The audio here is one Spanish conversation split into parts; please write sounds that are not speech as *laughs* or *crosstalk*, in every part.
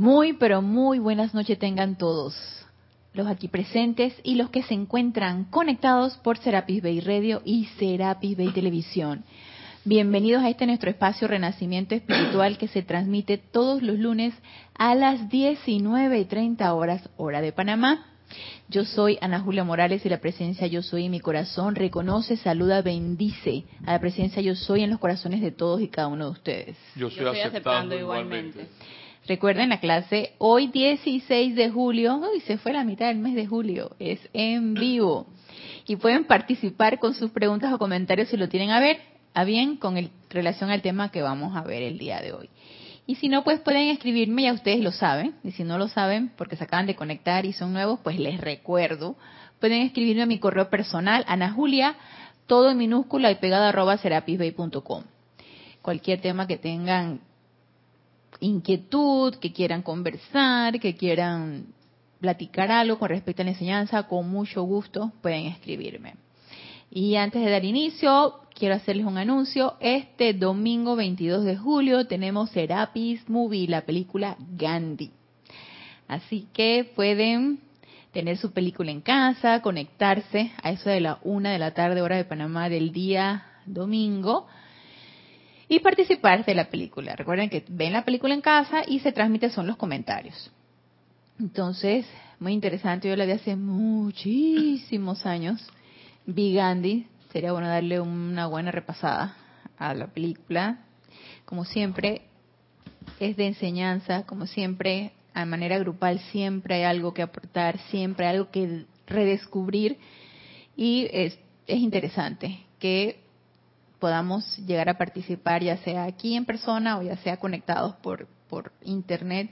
Muy, pero muy buenas noches tengan todos, los aquí presentes y los que se encuentran conectados por Serapis Bay Radio y Serapis Bay Televisión. Bienvenidos a este nuestro espacio Renacimiento Espiritual que se transmite todos los lunes a las 19 y 30 horas, hora de Panamá. Yo soy Ana Julia Morales y la presencia Yo Soy en mi corazón reconoce, saluda, bendice a la presencia Yo Soy en los corazones de todos y cada uno de ustedes. Yo estoy, aceptando, igualmente. Recuerden la clase hoy 16 de julio, hoy se fue la mitad del mes de julio, es en vivo. Y pueden participar con sus preguntas o comentarios si lo tienen a ver, a bien con el, relación al tema que vamos a ver el día de hoy. Y si no, pues pueden escribirme, ya ustedes lo saben. Y si no lo saben, porque se acaban de conectar y son nuevos, pues les recuerdo. Pueden escribirme a mi correo personal, Ana Julia, todo en minúscula y pegada arroba serapisbay.com. Cualquier tema que tengan inquietud, que quieran conversar, que quieran platicar algo con respecto a la enseñanza, con mucho gusto pueden escribirme. Y antes de dar inicio, quiero hacerles un anuncio. Este domingo 22 de julio tenemos Serapis Movie, la película Gandhi. Así que pueden tener su película en casa, conectarse a eso de la una de la tarde, hora de Panamá del día domingo y participar de la película. Recuerden que ven la película en casa y se transmite son los comentarios. Entonces, muy interesante, yo la vi hace muchísimos años, vi Gandhi, sería bueno darle una buena repasada a la película. Como siempre, es de enseñanza, como siempre, a manera grupal siempre hay algo que aportar, siempre hay algo que redescubrir y es, es interesante que podamos llegar a participar, ya sea aquí en persona o ya sea conectados por, por internet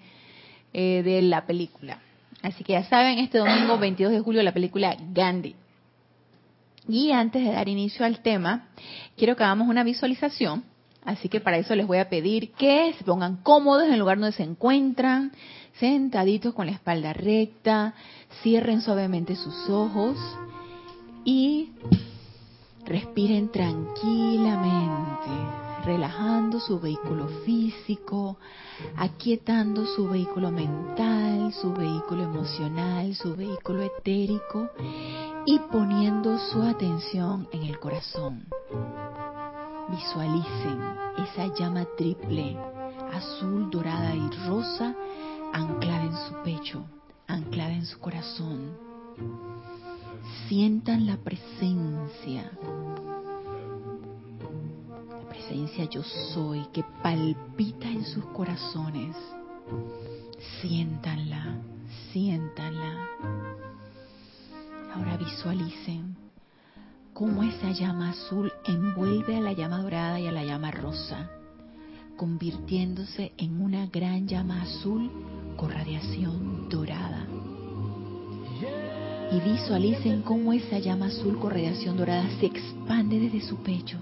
eh, de la película. Así que ya saben, este domingo *coughs* 22 de julio la película Gandhi. Y antes de dar inicio al tema, quiero que hagamos una visualización. Así que para eso les voy a pedir que se pongan cómodos en el lugar donde se encuentran, sentaditos con la espalda recta, cierren suavemente sus ojos y Respiren tranquilamente, relajando su vehículo físico, aquietando su vehículo mental, su vehículo emocional, su vehículo etérico y poniendo su atención en el corazón. Visualicen esa llama triple, azul, dorada y rosa, anclada en su pecho, anclada en su corazón sientan la presencia, la presencia yo soy que palpita en sus corazones. Siéntanla, siéntanla. Ahora visualicen cómo esa llama azul envuelve a la llama dorada y a la llama rosa, convirtiéndose en una gran llama azul con radiación dorada y visualicen cómo esa llama azul con radiación dorada se expande desde su pecho,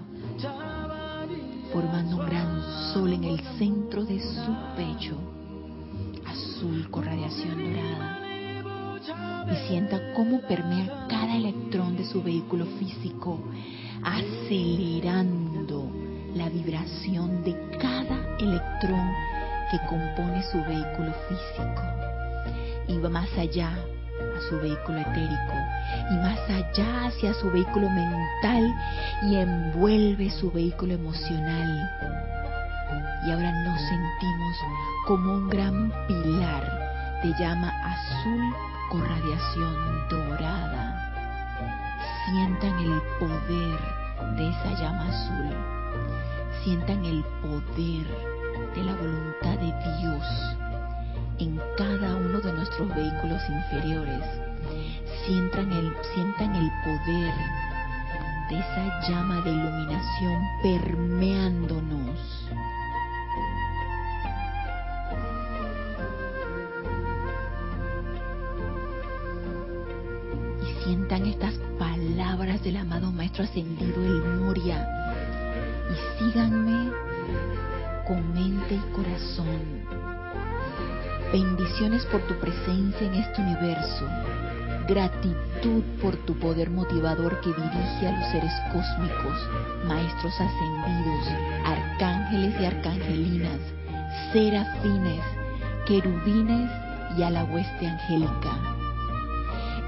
formando un gran sol en el centro de su pecho, azul con radiación dorada. Y sienta cómo permea cada electrón de su vehículo físico, acelerando la vibración de cada electrón que compone su vehículo físico. Y va más allá su vehículo etérico y más allá hacia su vehículo mental y envuelve su vehículo emocional. Y ahora nos sentimos como un gran pilar de llama azul con radiación dorada. Sientan el poder de esa llama azul. Sientan el poder de la voluntad de Dios en cada uno de nuestros vehículos inferiores. Sientan el, sientan el poder de esa llama de iluminación permeándonos. Y sientan estas palabras del amado Maestro Ascendido El Moria. Y síganme con mente y corazón Bendiciones por tu presencia en este universo. Gratitud por tu poder motivador que dirige a los seres cósmicos, maestros ascendidos, arcángeles y arcangelinas, serafines, querubines y a la hueste angélica.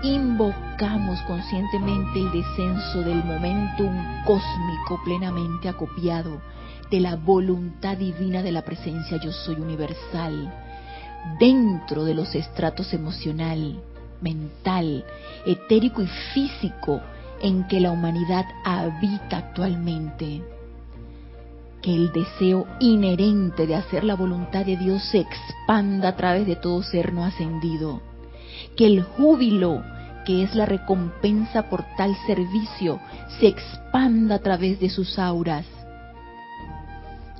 Invocamos conscientemente el descenso del momentum cósmico plenamente acopiado de la voluntad divina de la presencia yo soy universal dentro de los estratos emocional, mental, etérico y físico en que la humanidad habita actualmente. Que el deseo inherente de hacer la voluntad de Dios se expanda a través de todo ser no ascendido. Que el júbilo, que es la recompensa por tal servicio, se expanda a través de sus auras.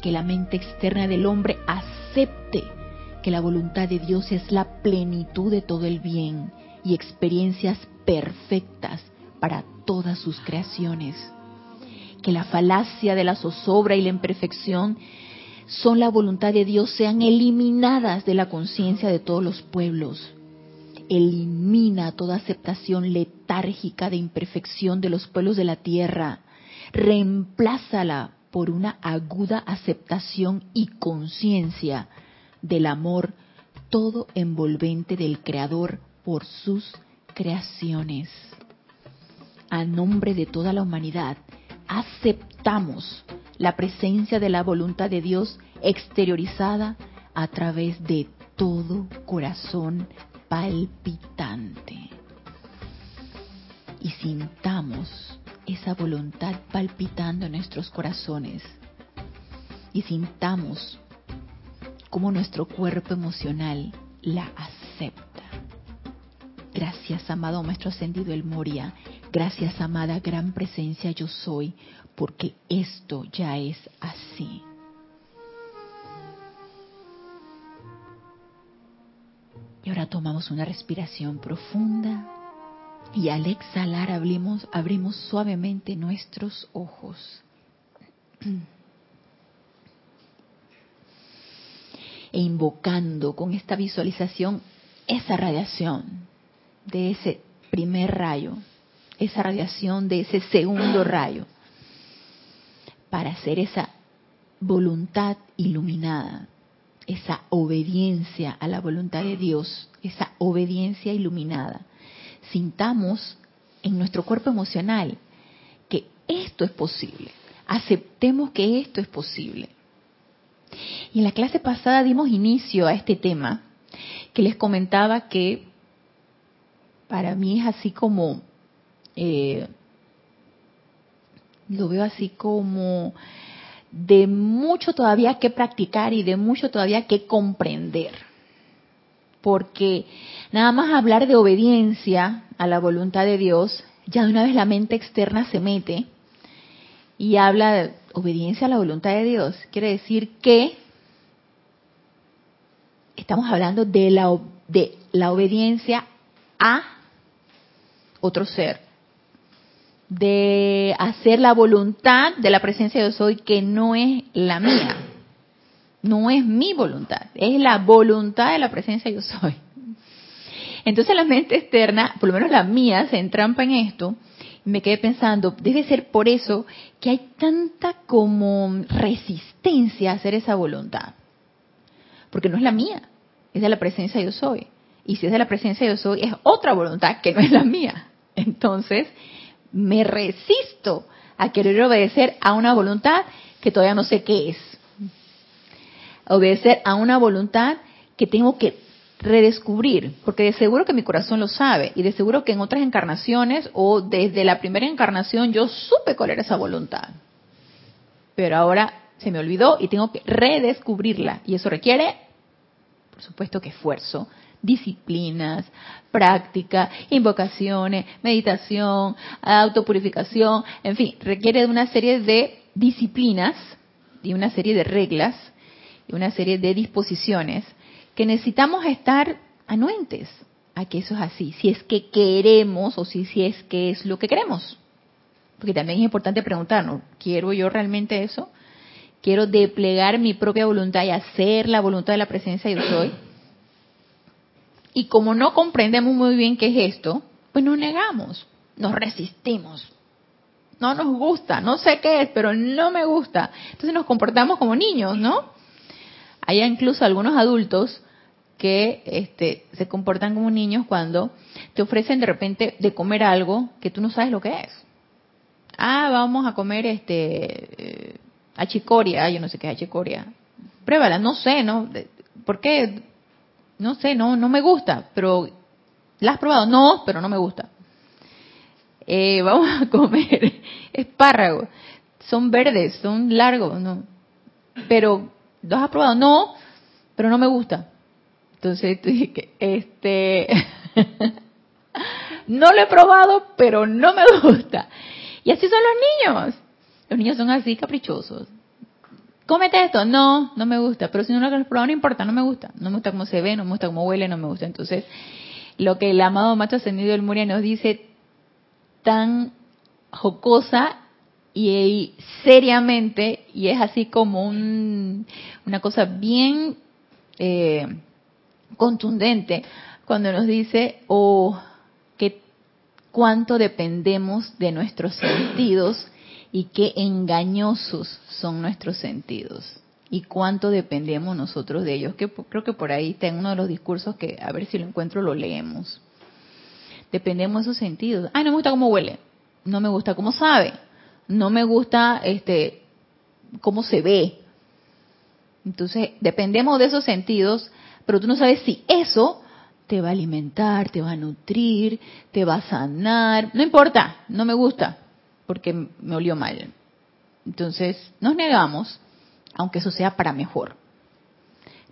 Que la mente externa del hombre acepte que la voluntad de Dios es la plenitud de todo el bien y experiencias perfectas para todas sus creaciones. Que la falacia de la zozobra y la imperfección son la voluntad de Dios sean eliminadas de la conciencia de todos los pueblos. Elimina toda aceptación letárgica de imperfección de los pueblos de la tierra. Reemplázala por una aguda aceptación y conciencia del amor todo envolvente del Creador por sus creaciones. A nombre de toda la humanidad, aceptamos la presencia de la voluntad de Dios exteriorizada a través de todo corazón palpitante. Y sintamos esa voluntad palpitando en nuestros corazones. Y sintamos cómo nuestro cuerpo emocional la acepta. Gracias, amado Maestro Ascendido El Moria. Gracias, amada Gran Presencia Yo Soy, porque esto ya es así. Y ahora tomamos una respiración profunda y al exhalar abrimos, abrimos suavemente nuestros ojos. *clears throat* e invocando con esta visualización esa radiación de ese primer rayo, esa radiación de ese segundo rayo, para hacer esa voluntad iluminada, esa obediencia a la voluntad de Dios, esa obediencia iluminada. Sintamos en nuestro cuerpo emocional que esto es posible. Aceptemos que esto es posible. Y en la clase pasada dimos inicio a este tema que les comentaba que para mí es así como, eh, lo veo así como de mucho todavía que practicar y de mucho todavía que comprender. Porque nada más hablar de obediencia a la voluntad de Dios, ya de una vez la mente externa se mete y habla de obediencia a la voluntad de Dios. Quiere decir que estamos hablando de la, de la obediencia a otro ser, de hacer la voluntad de la presencia de hoy que no es la mía, no es mi voluntad, es la voluntad de la presencia Dios soy. Entonces la mente externa, por lo menos la mía, se entrampa en esto me quedé pensando, debe ser por eso que hay tanta como resistencia a hacer esa voluntad. Porque no es la mía, es de la presencia yo soy. Y si es de la presencia yo soy, es otra voluntad que no es la mía. Entonces, me resisto a querer obedecer a una voluntad que todavía no sé qué es. Obedecer a una voluntad que tengo que redescubrir, porque de seguro que mi corazón lo sabe y de seguro que en otras encarnaciones o desde la primera encarnación yo supe cuál era esa voluntad. Pero ahora se me olvidó y tengo que redescubrirla y eso requiere, por supuesto que esfuerzo, disciplinas, práctica, invocaciones, meditación, autopurificación, en fin, requiere de una serie de disciplinas y una serie de reglas y una serie de disposiciones que necesitamos estar anuentes a que eso es así, si es que queremos o si, si es que es lo que queremos. Porque también es importante preguntarnos, ¿quiero yo realmente eso? ¿Quiero desplegar mi propia voluntad y hacer la voluntad de la presencia yo soy? Y como no comprendemos muy bien qué es esto, pues nos negamos, nos resistimos. No nos gusta, no sé qué es, pero no me gusta. Entonces nos comportamos como niños, ¿no? Hay incluso algunos adultos que este, se comportan como niños cuando te ofrecen de repente de comer algo que tú no sabes lo que es. Ah, vamos a comer este eh, achicoria, yo no sé qué es achicoria. Pruébala, no sé, ¿no? ¿Por qué? No sé, no, no me gusta, pero ¿la has probado? No, pero no me gusta. Eh, *laughs* vamos a comer espárragos. Son verdes, son largos, ¿no? Pero, ¿los has probado? No, pero no me gusta. Entonces *laughs* tú dije, este, *laughs* no lo he probado, pero no me gusta. Y así son los niños. Los niños son así caprichosos. Cómete esto. No, no me gusta. Pero si no lo has probado, no importa, no me gusta. No me gusta cómo se ve, no me gusta cómo huele, no me gusta. Entonces, lo que el amado macho ascendido del Muria nos dice tan jocosa y, seriamente, y es así como un, una cosa bien eh, contundente, cuando nos dice, oh, que cuánto dependemos de nuestros sentidos y qué engañosos son nuestros sentidos y cuánto dependemos nosotros de ellos. Que creo que por ahí está en uno de los discursos que a ver si lo encuentro lo leemos. Dependemos de esos sentidos. Ay, no me gusta cómo huele, no me gusta cómo sabe, no me gusta este cómo se ve. Entonces, dependemos de esos sentidos, pero tú no sabes si eso te va a alimentar, te va a nutrir, te va a sanar. No importa, no me gusta, porque me olió mal. Entonces, nos negamos, aunque eso sea para mejor.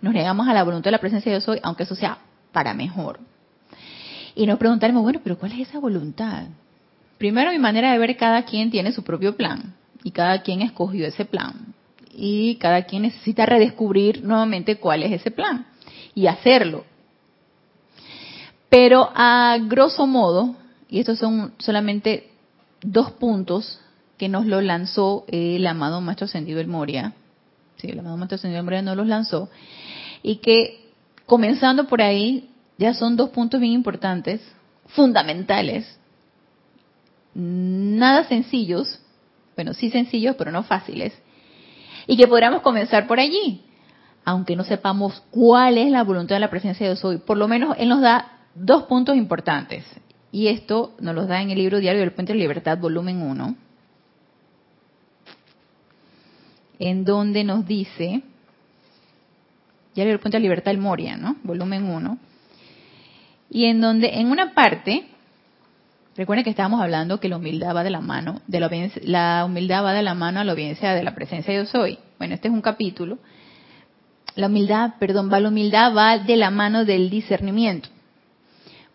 Nos negamos a la voluntad de la presencia de Dios hoy, aunque eso sea para mejor. Y nos preguntaremos, bueno, pero ¿cuál es esa voluntad? Primero, mi manera de ver, cada quien tiene su propio plan y cada quien escogió ese plan. Y cada quien necesita redescubrir nuevamente cuál es ese plan y hacerlo. Pero a grosso modo, y estos son solamente dos puntos que nos lo lanzó el amado Maestro Ascendido el Moria, sí, el amado Maestro Ascendido el Moria nos los lanzó, y que comenzando por ahí, ya son dos puntos bien importantes, fundamentales, nada sencillos, bueno, sí sencillos, pero no fáciles, y que podríamos comenzar por allí, aunque no sepamos cuál es la voluntad de la presencia de Dios hoy, por lo menos Él nos da dos puntos importantes. Y esto nos los da en el libro Diario del Puente de Libertad, volumen 1, en donde nos dice, Diario del Puente de Libertad del Moria, ¿no? Volumen 1, y en donde en una parte, recuerden que estábamos hablando que la humildad va de la mano, de la, la humildad va de la mano a la obediencia de la presencia de Dios hoy. Bueno, este es un capítulo. La humildad, perdón, va la humildad va de la mano del discernimiento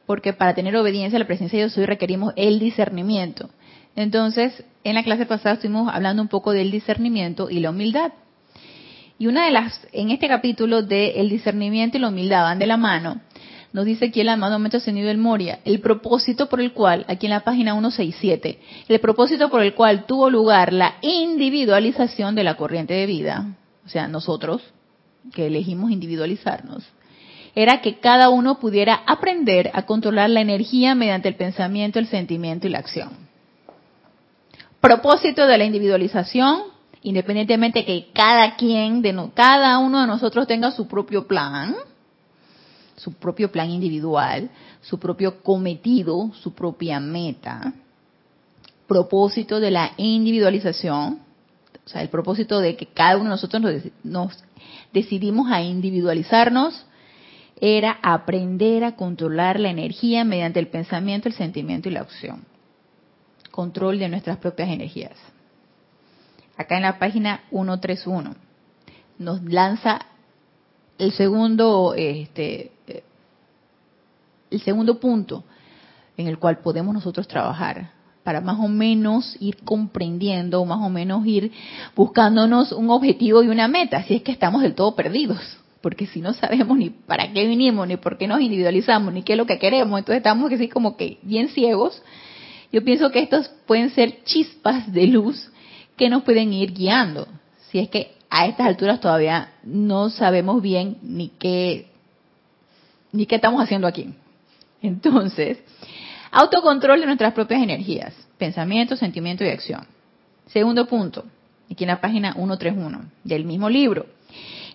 porque para tener obediencia a la presencia de Dios hoy requerimos el discernimiento. Entonces, en la clase pasada estuvimos hablando un poco del discernimiento y la humildad. Y una de las, en este capítulo de el discernimiento y la humildad van de la mano, nos dice aquí el amado Maestro Ascendido del Moria, el propósito por el cual, aquí en la página 167, el propósito por el cual tuvo lugar la individualización de la corriente de vida, o sea, nosotros que elegimos individualizarnos, era que cada uno pudiera aprender a controlar la energía mediante el pensamiento, el sentimiento y la acción. Propósito de la individualización, independientemente de que cada quien, de cada uno de nosotros tenga su propio plan, su propio plan individual, su propio cometido, su propia meta. Propósito de la individualización, o sea, el propósito de que cada uno de nosotros nos, nos decidimos a individualizarnos era aprender a controlar la energía mediante el pensamiento, el sentimiento y la acción. Control de nuestras propias energías. Acá en la página 131 nos lanza el segundo, este, el segundo punto en el cual podemos nosotros trabajar para más o menos ir comprendiendo, más o menos ir buscándonos un objetivo y una meta, si es que estamos del todo perdidos porque si no sabemos ni para qué vinimos, ni por qué nos individualizamos, ni qué es lo que queremos, entonces estamos así como que bien ciegos, yo pienso que estos pueden ser chispas de luz que nos pueden ir guiando. Si es que a estas alturas todavía no sabemos bien ni qué, ni qué estamos haciendo aquí. Entonces, autocontrol de nuestras propias energías, pensamiento, sentimiento y acción. Segundo punto, aquí en la página 131 del mismo libro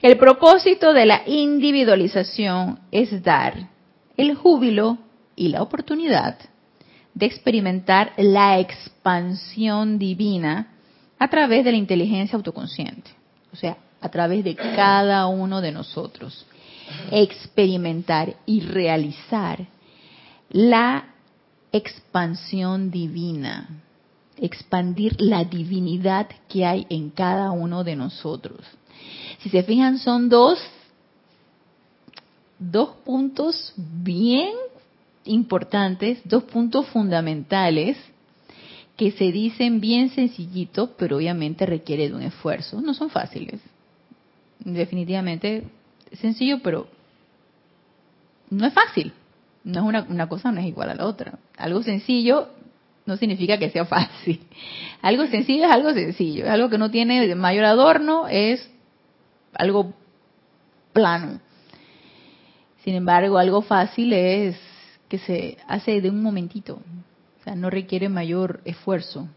El propósito de la individualización es dar el júbilo y la oportunidad de experimentar la expansión divina a través de la inteligencia autoconsciente, o sea, a través de cada uno de nosotros. Experimentar y realizar la expansión divina, expandir la divinidad que hay en cada uno de nosotros. Si se fijan, son dos, dos puntos bien importantes, dos puntos fundamentales que se dicen bien sencillitos, pero obviamente requiere de un esfuerzo. No son fáciles. Definitivamente sencillo, pero no es fácil. No es una, una cosa no es igual a la otra. Algo sencillo no significa que sea fácil. *laughs* Algo sencillo es algo sencillo. Algo que no tiene mayor adorno es algo plano. Sin embargo, algo fácil es que se hace de un momentito, o sea, no requiere mayor esfuerzo.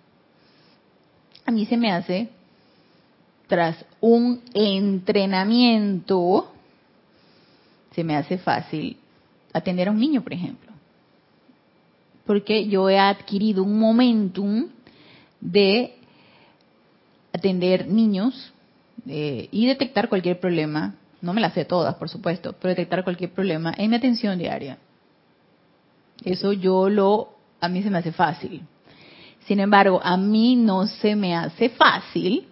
A mí se me hace, tras un entrenamiento, se me hace fácil atender a un niño, por ejemplo. Porque yo he adquirido un momentum de atender niños eh, y detectar cualquier problema. No me las sé todas, por supuesto, pero detectar cualquier problema en mi atención diaria. Eso yo lo, a mí se me hace fácil. Sin embargo, a mí no se me hace fácil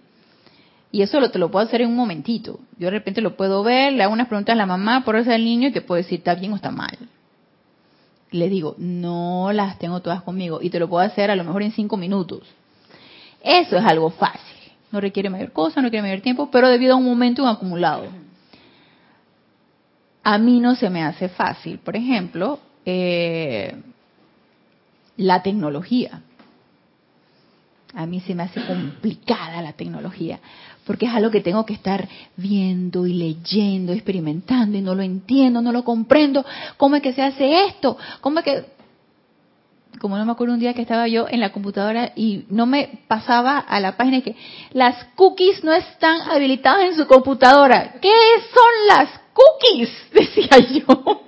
y eso lo, te lo puedo hacer en un momentito. Yo de repente lo puedo ver, le hago unas preguntas a la mamá por eso al niño y te puedo decir está bien o está mal. Le digo, no las tengo todas conmigo y te lo puedo hacer a lo mejor en cinco minutos. Eso es algo fácil. No requiere mayor cosa, no requiere mayor tiempo, pero debido a un momento acumulado. A mí no se me hace fácil, por ejemplo, eh, la tecnología. A mí se me hace complicada la tecnología, porque es algo que tengo que estar viendo y leyendo, experimentando y no lo entiendo, no lo comprendo. ¿Cómo es que se hace esto? ¿Cómo es que como no me acuerdo un día que estaba yo en la computadora y no me pasaba a la página que las cookies no están habilitadas en su computadora. ¿Qué son las cookies? *laughs* Decía yo.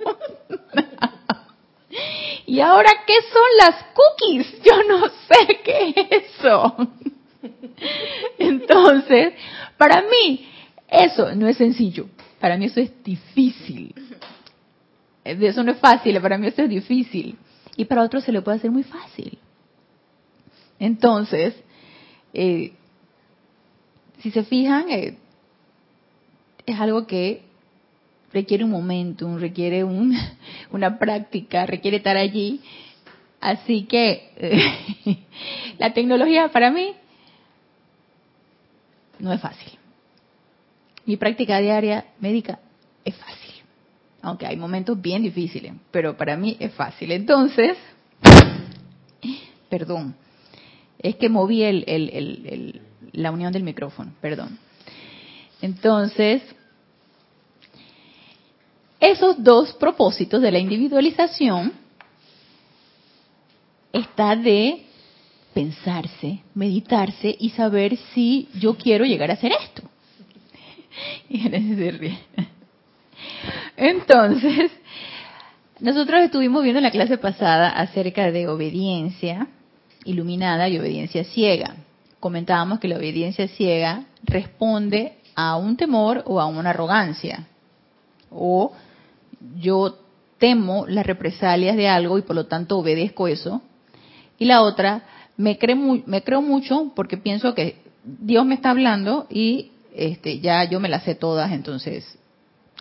¿Y ahora qué son las cookies? Yo no sé qué es eso. Entonces, para mí, eso no es sencillo. Para mí eso es difícil. Eso no es fácil, para mí eso es difícil. Y para otros se le puede hacer muy fácil. Entonces, eh, si se fijan, eh, es algo que requiere un momento, requiere un, *laughs* una práctica, requiere estar allí. Así que *laughs* la tecnología para mí no es fácil. Mi práctica diaria médica es fácil. Aunque hay momentos bien difíciles, pero para mí es fácil. Entonces, *clears throat* perdón, es que moví el, el, la unión del micrófono, perdón. Entonces, esos dos propósitos de la individualización está de pensarse, meditarse y saber si yo quiero llegar a hacer esto. *laughs* Y Entonces, *laughs* nosotros estuvimos viendo en la clase pasada acerca de obediencia iluminada y obediencia ciega. Comentábamos que la obediencia ciega responde a un temor o a una arrogancia o yo temo las represalias de algo y por lo tanto obedezco eso. Y la otra, me, creo, me creo mucho porque pienso que Dios me está hablando y este, ya yo me las sé todas, entonces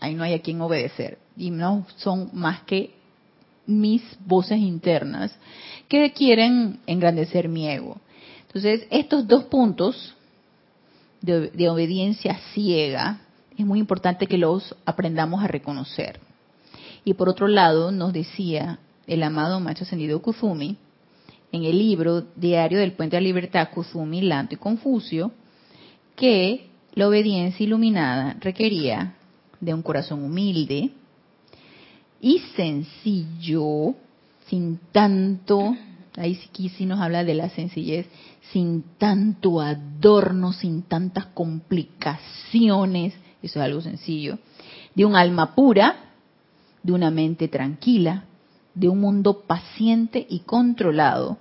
ahí no hay a quien obedecer. Y no son más que mis voces internas que quieren engrandecer mi ego. Entonces, estos dos puntos de obediencia ciega es muy importante que los aprendamos a reconocer. Y por otro lado, nos decía el amado Macho Ascendido Kuzumi, en el libro Diario del Puente de la Libertad, Kuzumi, Lanto y Confucio, que la obediencia iluminada requería de un corazón humilde y sencillo, sin tanto, ahí sí, sí nos habla de la sencillez, sin tanto adorno, sin tantas complicaciones eso es algo sencillo, de un alma pura, de una mente tranquila, de un mundo paciente y controlado,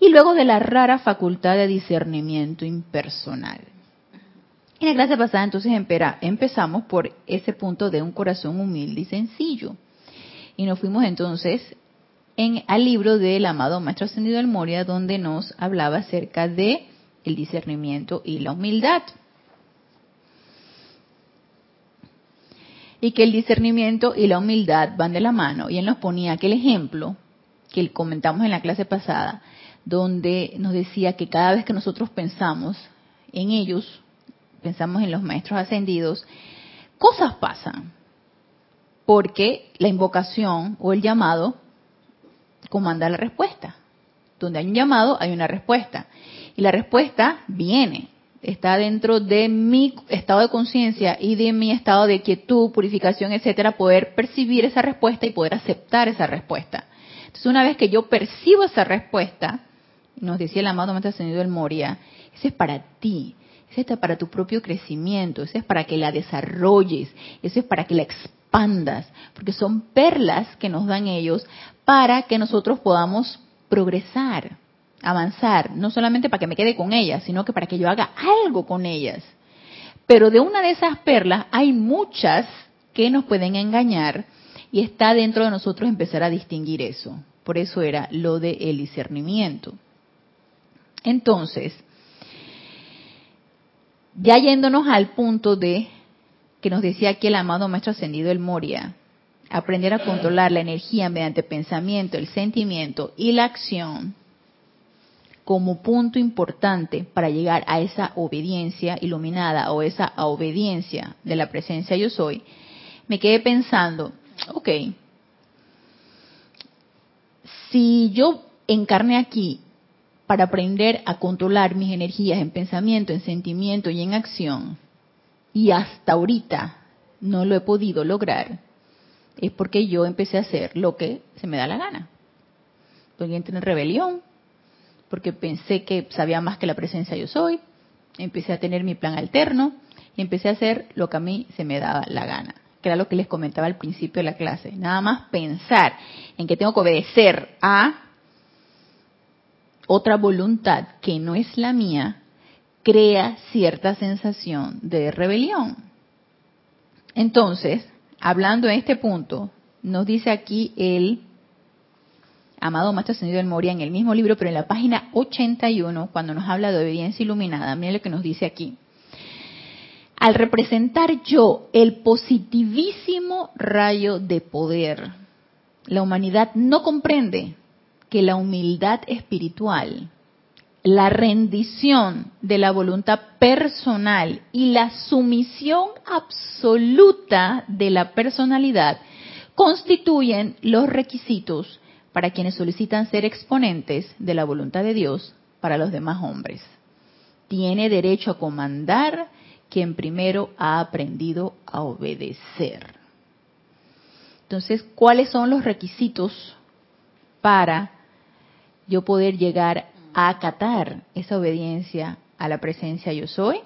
y luego de la rara facultad de discernimiento impersonal. En la clase pasada entonces empezamos por ese punto de un corazón humilde y sencillo. Y nos fuimos entonces en, al libro del amado Maestro Ascendido del Moria, donde nos hablaba acerca de el discernimiento y la humildad. Y que el discernimiento y la humildad van de la mano. Y él nos ponía aquel ejemplo que comentamos en la clase pasada, donde nos decía que cada vez que nosotros pensamos en ellos, pensamos en los maestros ascendidos, cosas pasan. Porque la invocación o el llamado comanda la respuesta. Donde hay un llamado, hay una respuesta. Y la respuesta viene, está dentro de mi estado de conciencia y de mi estado de quietud, purificación, etcétera, poder percibir esa respuesta y poder aceptar esa respuesta. Entonces, una vez que yo percibo esa respuesta, nos decía el amado Maestro Ascendido del Moria, ese es para ti, ese es para tu propio crecimiento, ese es para que la desarrolles, ese es para que la expandas, porque son perlas que nos dan ellos para que nosotros podamos progresar, avanzar, no solamente para que me quede con ellas, sino que para que yo haga algo con ellas. Pero de una de esas perlas hay muchas que nos pueden engañar y está dentro de nosotros empezar a distinguir eso. Por eso era lo del el discernimiento. Entonces, ya yéndonos al punto de que nos decía aquí el amado Maestro Ascendido el Moria, aprender a controlar la energía mediante pensamiento, el sentimiento y la acción como punto importante para llegar a esa obediencia iluminada o esa obediencia de la presencia yo soy, me quedé pensando, ok, si yo encarné aquí para aprender a controlar mis energías en pensamiento, en sentimiento y en acción, y hasta ahorita no lo he podido lograr, es porque yo empecé a hacer lo que se me da la gana. Porque entré en rebelión, porque pensé que sabía más que la presencia yo soy, empecé a tener mi plan alterno y empecé a hacer lo que a mí se me daba la gana, que era lo que les comentaba al principio de la clase. Nada más pensar en que tengo que obedecer a otra voluntad que no es la mía, crea cierta sensación de rebelión. Entonces, hablando en este punto, nos dice aquí el amado Maestro Ascendido del Moria en el mismo libro, pero en la página 81, cuando nos habla de obediencia iluminada, miren lo que nos dice aquí. Al representar yo el positivísimo rayo de poder, la humanidad no comprende que la humildad espiritual, la rendición de la voluntad personal y la sumisión absoluta de la personalidad constituyen los requisitos para quienes solicitan ser exponentes de la voluntad de Dios para los demás hombres. Tiene derecho a comandar quien primero ha aprendido a obedecer. Entonces, ¿cuáles son los requisitos para yo poder llegar a acatar esa obediencia a la presencia yo soy,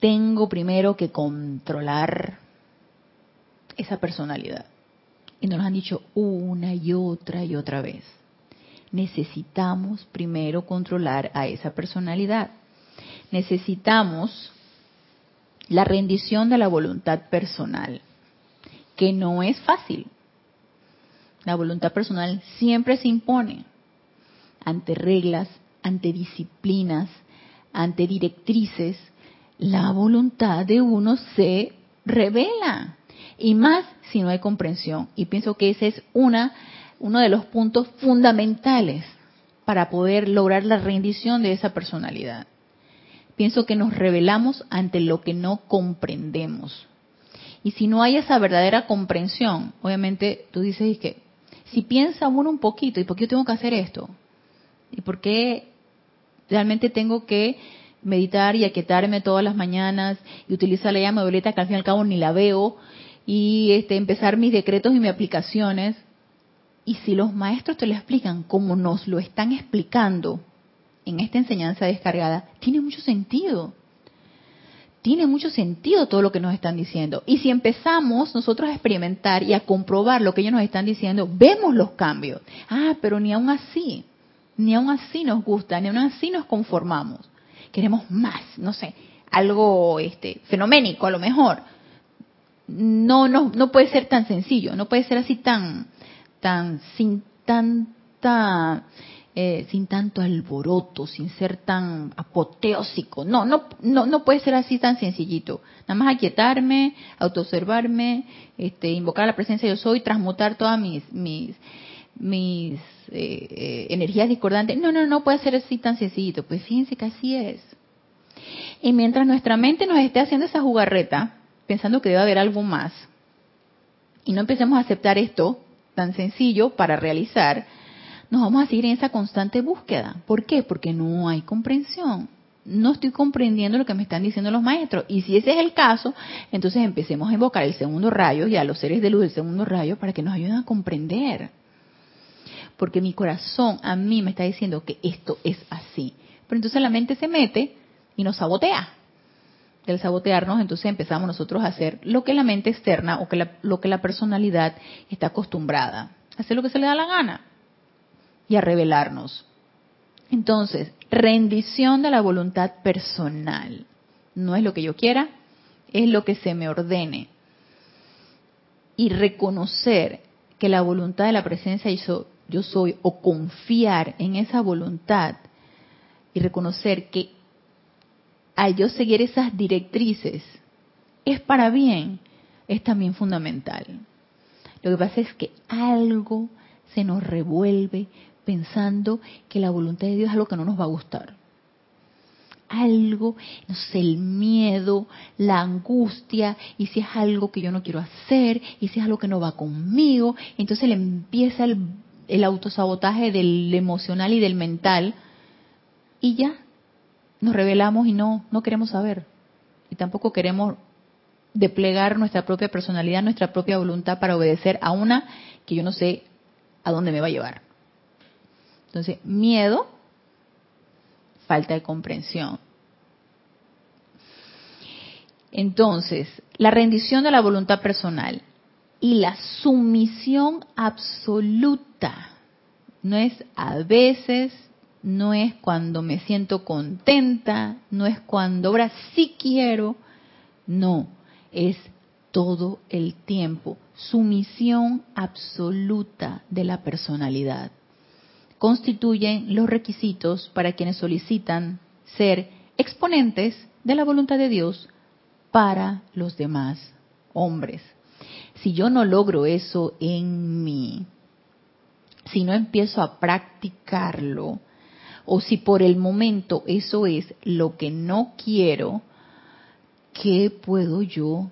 tengo primero que controlar esa personalidad. Y nos lo han dicho una y otra y otra vez. Necesitamos primero controlar a esa personalidad. Necesitamos la rendición de la voluntad personal, que no es fácil. La voluntad personal siempre se impone ante reglas, ante disciplinas, ante directrices. La voluntad de uno se revela y más si no hay comprensión. Y pienso que ese es una, uno de los puntos fundamentales para poder lograr la rendición de esa personalidad. Pienso que nos revelamos ante lo que no comprendemos. Y si no hay esa verdadera comprensión, obviamente tú dices que si piensa uno un poquito, ¿y por qué yo tengo que hacer esto? ¿Y por qué realmente tengo que meditar y aquietarme todas las mañanas y utilizar la llama violeta que al fin y al cabo ni la veo y este, empezar mis decretos y mis aplicaciones? Y si los maestros te lo explican como nos lo están explicando en esta enseñanza descargada, tiene mucho sentido. tiene mucho sentido todo lo que nos están diciendo. Y si empezamos nosotros a experimentar y a comprobar lo que ellos nos están diciendo, vemos los cambios. Ah, pero ni aún así, ni aún así nos gusta, ni aún así nos conformamos. Queremos más, no sé, algo este fenoménico a lo mejor. No, no, no puede ser tan sencillo, no puede ser así tan, tan, sin tanta eh, sin tanto alboroto, sin ser tan apoteósico. No, no, no, no puede ser así tan sencillito. Nada más aquietarme, autoobservarme, este, invocar la presencia de yo soy, transmutar todas mis, mis, mis eh, eh, energías discordantes. No, no, no puede ser así tan sencillito. Pues fíjense que así es. Y mientras nuestra mente nos esté haciendo esa jugarreta, pensando que debe haber algo más, y no empecemos a aceptar esto tan sencillo para realizar, nos vamos a seguir en esa constante búsqueda. ¿Por qué? Porque no hay comprensión. No estoy comprendiendo lo que me están diciendo los maestros. Y si ese es el caso, entonces empecemos a invocar el segundo rayo y a los seres de luz del segundo rayo para que nos ayuden a comprender. Porque mi corazón a mí me está diciendo que esto es así. Pero entonces la mente se mete y nos sabotea. El sabotearnos, entonces empezamos nosotros a hacer lo que la mente externa o que lo que la personalidad está acostumbrada. Hacer lo que se le da la gana y a revelarnos. Entonces, rendición de la voluntad personal. No es lo que yo quiera, es lo que se me ordene. Y reconocer que la voluntad de la presencia yo soy, o confiar en esa voluntad y reconocer que al yo seguir esas directrices es para bien, es también fundamental. Lo que pasa es que algo se nos revuelve pensando que la voluntad de Dios es algo que no nos va a gustar. Algo, no el miedo, la angustia, y si es algo que yo no quiero hacer, y si es algo que no va conmigo, entonces le empieza el, el autosabotaje del emocional y del mental, y ya nos revelamos y no, no queremos saber. Y tampoco queremos desplegar nuestra propia personalidad, nuestra propia voluntad para obedecer a una que yo no sé a dónde me va a llevar. Entonces, miedo, falta de comprensión. Entonces, la rendición de la voluntad personal y la sumisión absoluta. No es a veces, no es cuando me siento contenta, no es cuando ahora sí quiero, no, es todo el tiempo, sumisión absoluta de la personalidad. Constituyen los requisitos para quienes solicitan ser exponentes de la voluntad de Dios para los demás hombres. Si yo no logro eso en mí, si no empiezo a practicarlo, o si por el momento eso es lo que no quiero, ¿qué puedo yo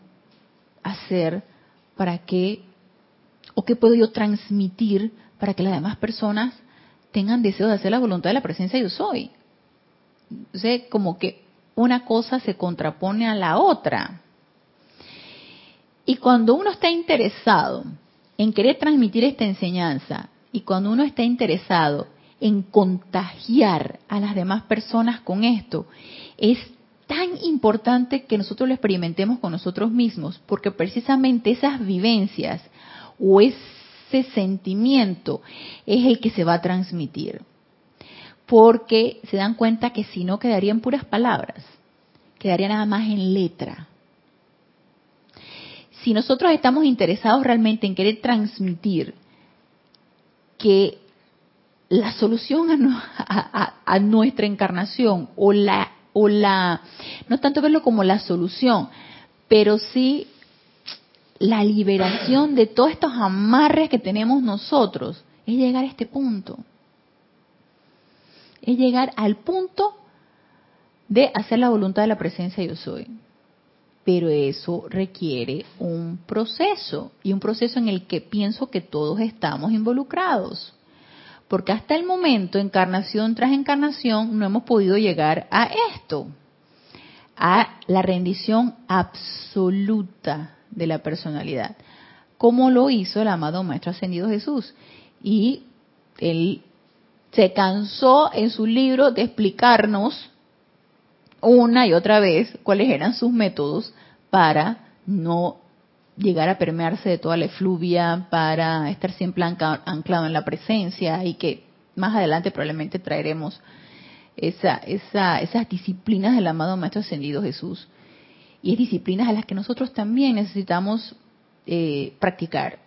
hacer para que, o qué puedo yo transmitir para que las demás personas tengan deseo de hacer la voluntad de la presencia yo soy. Entonces, como que una cosa se contrapone a la otra. Y cuando uno está interesado en querer transmitir esta enseñanza y cuando uno está interesado en contagiar a las demás personas con esto, es tan importante que nosotros lo experimentemos con nosotros mismos, porque precisamente esas vivencias o es ese sentimiento es el que se va a transmitir. Porque se dan cuenta que si no quedarían puras palabras, quedaría nada más en letra. Si nosotros estamos interesados realmente en querer transmitir que la solución a, *laughs* a nuestra encarnación o la o la no tanto verlo como la solución, pero sí la liberación de todos estos amarres que tenemos nosotros es llegar a este punto. Es llegar al punto de hacer la voluntad de la presencia yo soy. Pero eso requiere un proceso y un proceso en el que pienso que todos estamos involucrados. Porque hasta el momento, encarnación tras encarnación, no hemos podido llegar a esto, a la rendición absoluta de la personalidad, como lo hizo el amado Maestro Ascendido Jesús. Y él se cansó en su libro de explicarnos una y otra vez cuáles eran sus métodos para no llegar a permearse de toda la efluvia, para estar siempre anclado en la presencia y que más adelante probablemente traeremos esa, esa, esas disciplinas del amado Maestro Ascendido Jesús. Y es disciplinas a las que nosotros también necesitamos eh, practicar,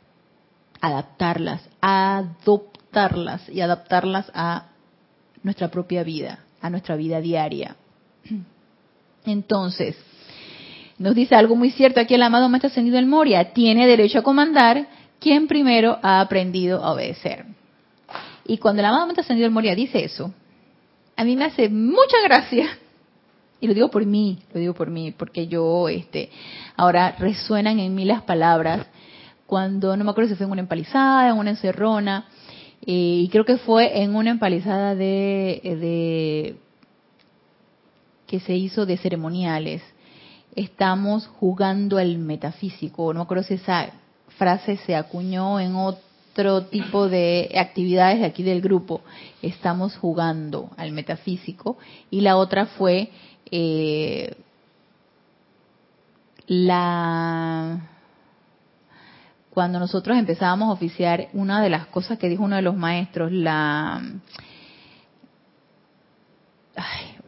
adaptarlas, adoptarlas y adaptarlas a nuestra propia vida, a nuestra vida diaria. *clears throat* Entonces, nos dice algo muy cierto aquí el amado Maestro Ascendido del Moria, tiene derecho a comandar quien primero ha aprendido a obedecer. Y cuando el amado Maestro Ascendido del Moria dice eso, a mí me hace mucha gracia. Y lo digo por mí, lo digo por mí, porque yo, este, ahora resuenan en mí las palabras cuando, no me acuerdo si fue en una empalizada, en una encerrona, eh, y creo que fue en una empalizada de, de que se hizo de ceremoniales. Estamos jugando al metafísico. No acuerdo si esa frase se acuñó en otro tipo de actividades de aquí del grupo. Estamos jugando al metafísico. Y la otra fue eh, la cuando nosotros empezábamos a oficiar, una de las cosas que dijo uno de los maestros, la...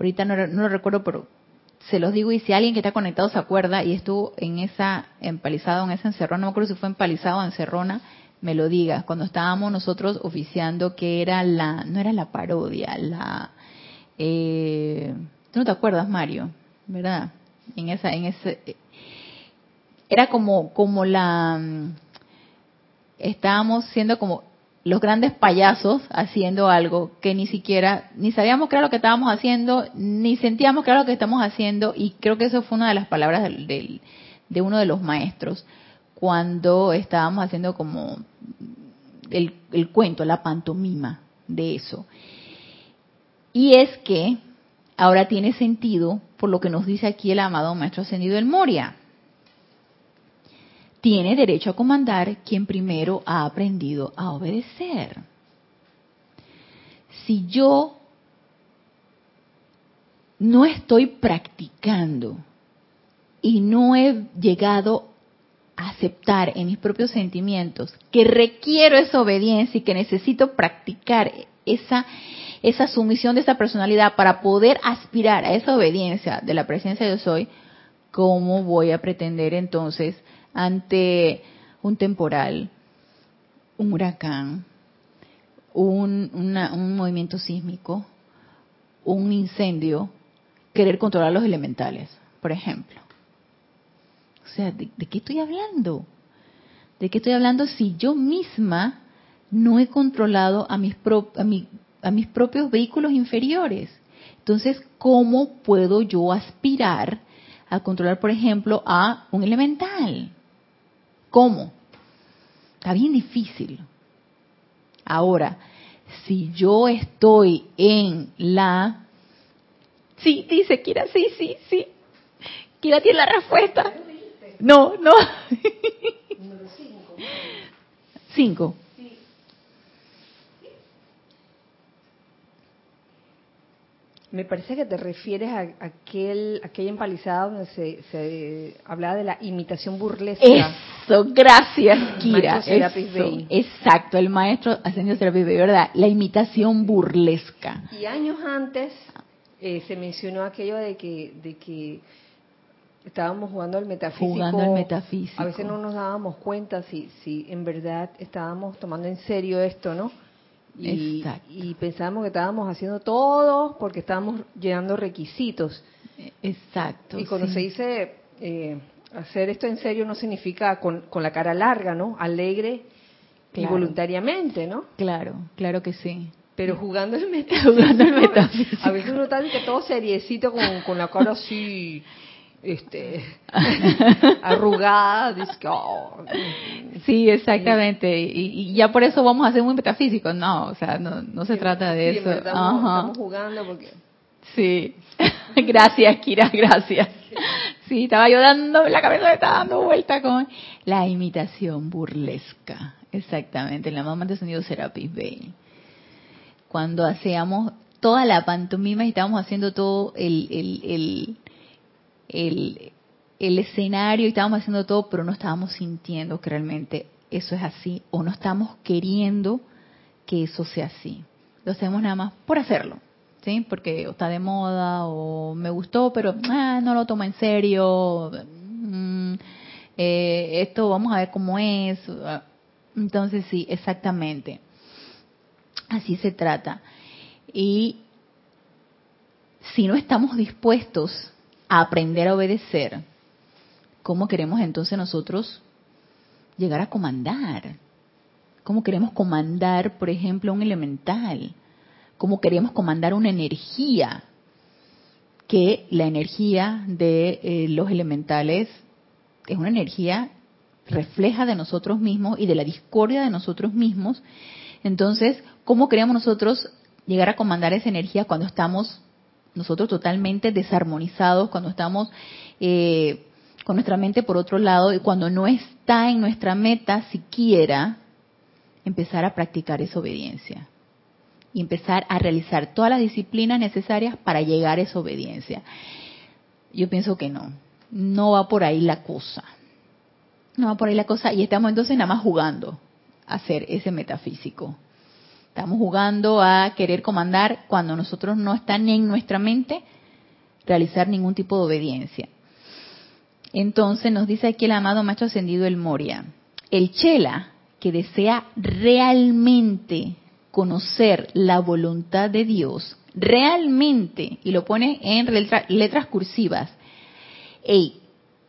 ahorita no, lo recuerdo, pero se los digo y si alguien que está conectado se acuerda y estuvo en esa empalizada, en esa encerrona, no me acuerdo si fue empalizado o encerrona, me lo diga. Cuando estábamos nosotros oficiando que era la, no era la parodia, la, eh, tú no te acuerdas Mario, ¿verdad? En esa, en ese, era como, como la, estábamos siendo como los grandes payasos haciendo algo que ni siquiera, ni sabíamos era lo que estábamos haciendo, ni sentíamos era lo que estamos haciendo, y creo que eso fue una de las palabras de uno de los maestros, cuando estábamos haciendo como el, el cuento, la pantomima de eso. Y es que ahora tiene sentido por lo que nos dice aquí el amado Maestro Ascendido del Moria tiene derecho a comandar quien primero ha aprendido a obedecer. Si yo no estoy practicando y no he llegado a aceptar en mis propios sentimientos que requiero esa obediencia y que necesito practicar esa, esa sumisión de esa personalidad para poder aspirar a esa obediencia de la presencia de yo soy, ¿cómo voy a pretender entonces ante un temporal, un huracán, un, movimiento sísmico, un incendio, querer controlar los elementales, por ejemplo. O sea, ¿de, qué estoy hablando? ¿De qué estoy hablando si yo misma no he controlado a mis, a, a mis propios vehículos inferiores? Entonces, ¿cómo puedo yo aspirar a controlar, por ejemplo, a un elemental? ¿Cómo? Está bien difícil. Ahora, si yo estoy en la... Sí, dice Kira, sí, sí, sí. Kira tiene la respuesta. No, no. Número cinco. Cinco. Me parece que te refieres a aquel, aquella empalizada donde se, se hablaba de la imitación burlesca. Eso, gracias, Kira. exacto, el maestro ascendió Serapis Bey, ¿verdad? La imitación burlesca. Y años antes eh, se mencionó aquello de que, de que estábamos jugando al metafísico. Jugando al metafísico. A veces no nos dábamos cuenta si, si en verdad estábamos tomando en serio esto, ¿no? Y, y pensábamos que estábamos haciendo todo porque estábamos llenando requisitos. Exacto. Y cuando se dice eh, hacer esto en serio no significa con, con la cara larga, ¿no? Alegre y voluntariamente, ¿no? Claro, claro que sí. Pero jugando el *laughs* metafísico. jugando el metafísico. A veces uno está que todo seriecito con, con la cara así *laughs* este *laughs* arrugada oh, sí exactamente. Y, ya por eso vamos a ser muy metafísicos no o sea no, no se trata de eso. estamos, jugando porque sí. *laughs* Gracias Kira gracias. Sí estaba yo dando la cabeza me estaba dando vuelta con la imitación burlesca. Exactamente la mamá de sonido Serapis Bay cuando hacíamos toda la pantomima y estábamos haciendo todo el, el, el, el, escenario y estábamos haciendo todo, pero no estábamos sintiendo que realmente eso es así o no estamos queriendo que eso sea así. Lo hacemos nada más por hacerlo, ¿sí? Porque está de moda o me gustó, pero ah, no lo tomo en serio. Mm, eh, esto vamos a ver cómo es. Entonces sí, exactamente. Así se trata. Y si no estamos dispuestos a aprender a obedecer, ¿cómo queremos entonces nosotros llegar a comandar? ¿Cómo queremos comandar, por ejemplo, un elemental? ¿Cómo queremos comandar una energía? Que la energía de eh, los elementales es una energía refleja de nosotros mismos y de la discordia de nosotros mismos. Entonces, ¿cómo queremos nosotros llegar a comandar esa energía cuando estamos nosotros totalmente desarmonizados, cuando estamos eh, con nuestra mente por otro lado y cuando no está en nuestra meta siquiera empezar a practicar esa obediencia y empezar a realizar todas las disciplinas necesarias para llegar a esa obediencia. Yo pienso que no, no va por ahí la cosa. No va por ahí la cosa y estamos entonces nada más jugando a hacer ese metafísico. Estamos jugando a querer comandar cuando nosotros no están en nuestra mente realizar ningún tipo de obediencia. Entonces nos dice aquí el amado macho ascendido el Moria, el Chela que desea realmente conocer la voluntad de Dios, realmente, y lo pone en letras cursivas, ey,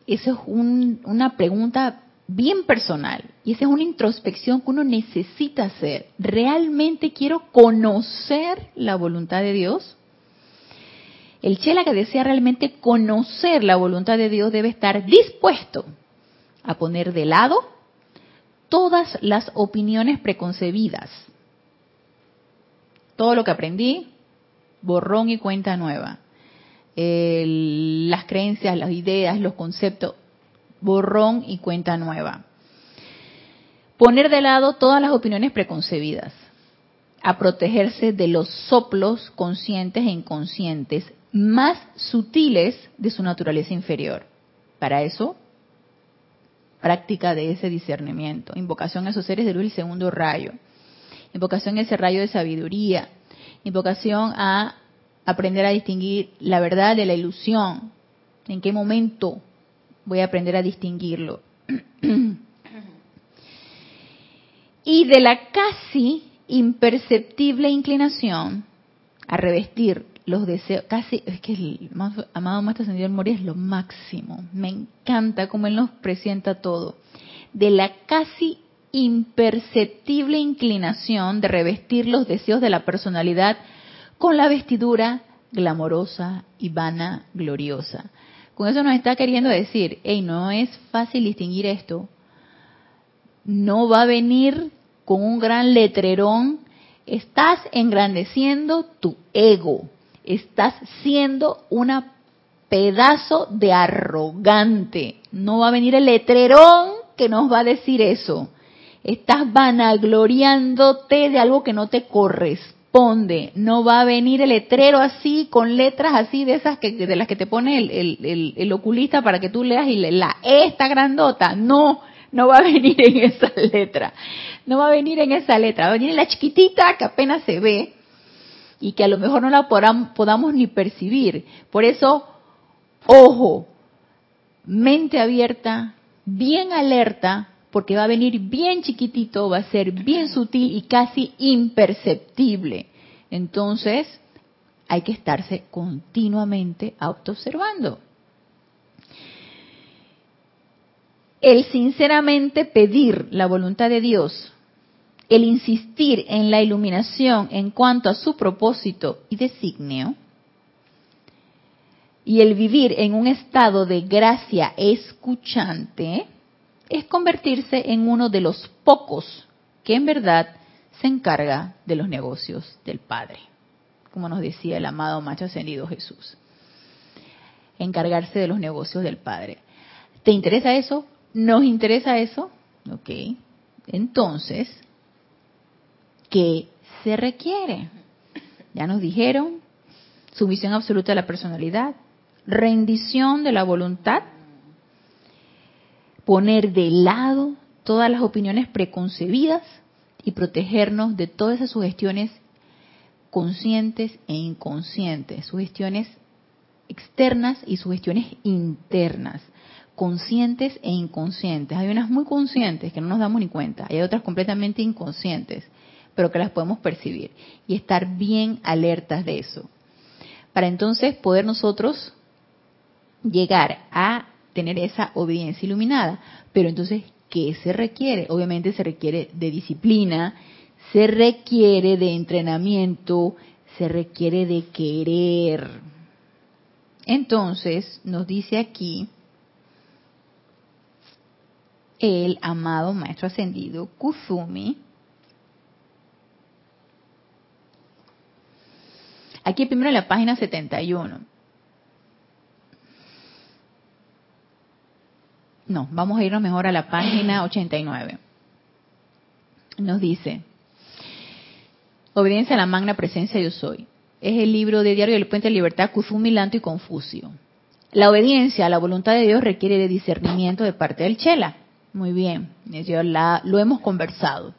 eso es una pregunta bien personal y esa es una introspección que uno necesita hacer. ¿Realmente quiero conocer la voluntad de Dios? El chela que desea realmente conocer la voluntad de Dios debe estar dispuesto a poner de lado todas las opiniones preconcebidas. Todo lo que aprendí, borrón y cuenta nueva. las creencias, las ideas, los conceptos, borrón y cuenta nueva. Poner de lado todas las opiniones preconcebidas. A protegerse de los soplos conscientes e inconscientes más sutiles de su naturaleza inferior. Para eso, práctica de ese discernimiento. Invocación a esos seres de luz, el segundo rayo. Invocación a ese rayo de sabiduría. Invocación a aprender a distinguir la verdad de la ilusión. ¿En qué momento voy a aprender a distinguirlo? *clears throat* y de la casi imperceptible inclinación a revestir los deseos, casi, es que el amado Maestro Ascendido Moria es lo máximo. Me encanta cómo él nos presenta todo. De la casi imperceptible inclinación de revestir los deseos de la personalidad con la vestidura glamorosa y vana gloriosa. Con eso nos está queriendo decir, hey, no es fácil distinguir esto. No va a venir con un gran letrerón. Estás engrandeciendo tu ego estás siendo una pedazo de arrogante. No va a venir el letrerón que nos va a decir eso. Estás vanagloriándote de algo que no te corresponde. No va a venir el letrero así, con letras así de esas que, de las que te pone el, oculista para que tú leas y la E está grandota. No, no va a *laughs* venir en esa letra. No va a venir en esa letra. Va a venir en la chiquitita que apenas se ve y que a lo mejor no la podamos ni percibir. Por eso, ojo, mente abierta, bien alerta, porque va a venir bien chiquitito, va a ser bien sutil y casi imperceptible. Entonces, hay que estarse continuamente autoobservando. El sinceramente pedir la voluntad de Dios el insistir en la iluminación en cuanto a su propósito y designio, y el vivir en un estado de gracia escuchante, es convertirse en uno de los pocos que en verdad se encarga de los negocios del Padre, como nos decía el amado Macho Ascendido Jesús. Encargarse de los negocios del Padre. ¿Te interesa eso? ¿Nos interesa eso? Ok. Entonces, ¿Qué se requiere? ya nos dijeron, sumisión absoluta de la personalidad, rendición de la voluntad, poner de lado todas las opiniones preconcebidas y protegernos de todas esas sugestiones conscientes e inconscientes, sugestiones externas y sugestiones internas, conscientes e inconscientes. Hay unas muy conscientes que no nos damos ni cuenta, hay otras completamente inconscientes, pero que las podemos percibir y estar bien alertas de eso. Para entonces poder nosotros llegar a tener esa obediencia iluminada. Pero entonces, ¿qué se requiere? Obviamente se requiere de disciplina, se requiere de entrenamiento, se requiere de querer. Entonces, nos dice aquí el amado Maestro Ascendido Kuzumi, aquí primero en la página 71. No, vamos a irnos mejor a la página *clears throat* 89. Nos dice, Obediencia a la magna presencia yo soy. Es el libro de Diario del Puente de Libertad, Kuzumi, Lanto y Confucio. La obediencia a la voluntad de Dios requiere de discernimiento de parte del Chela. Muy bien, lo hemos conversado.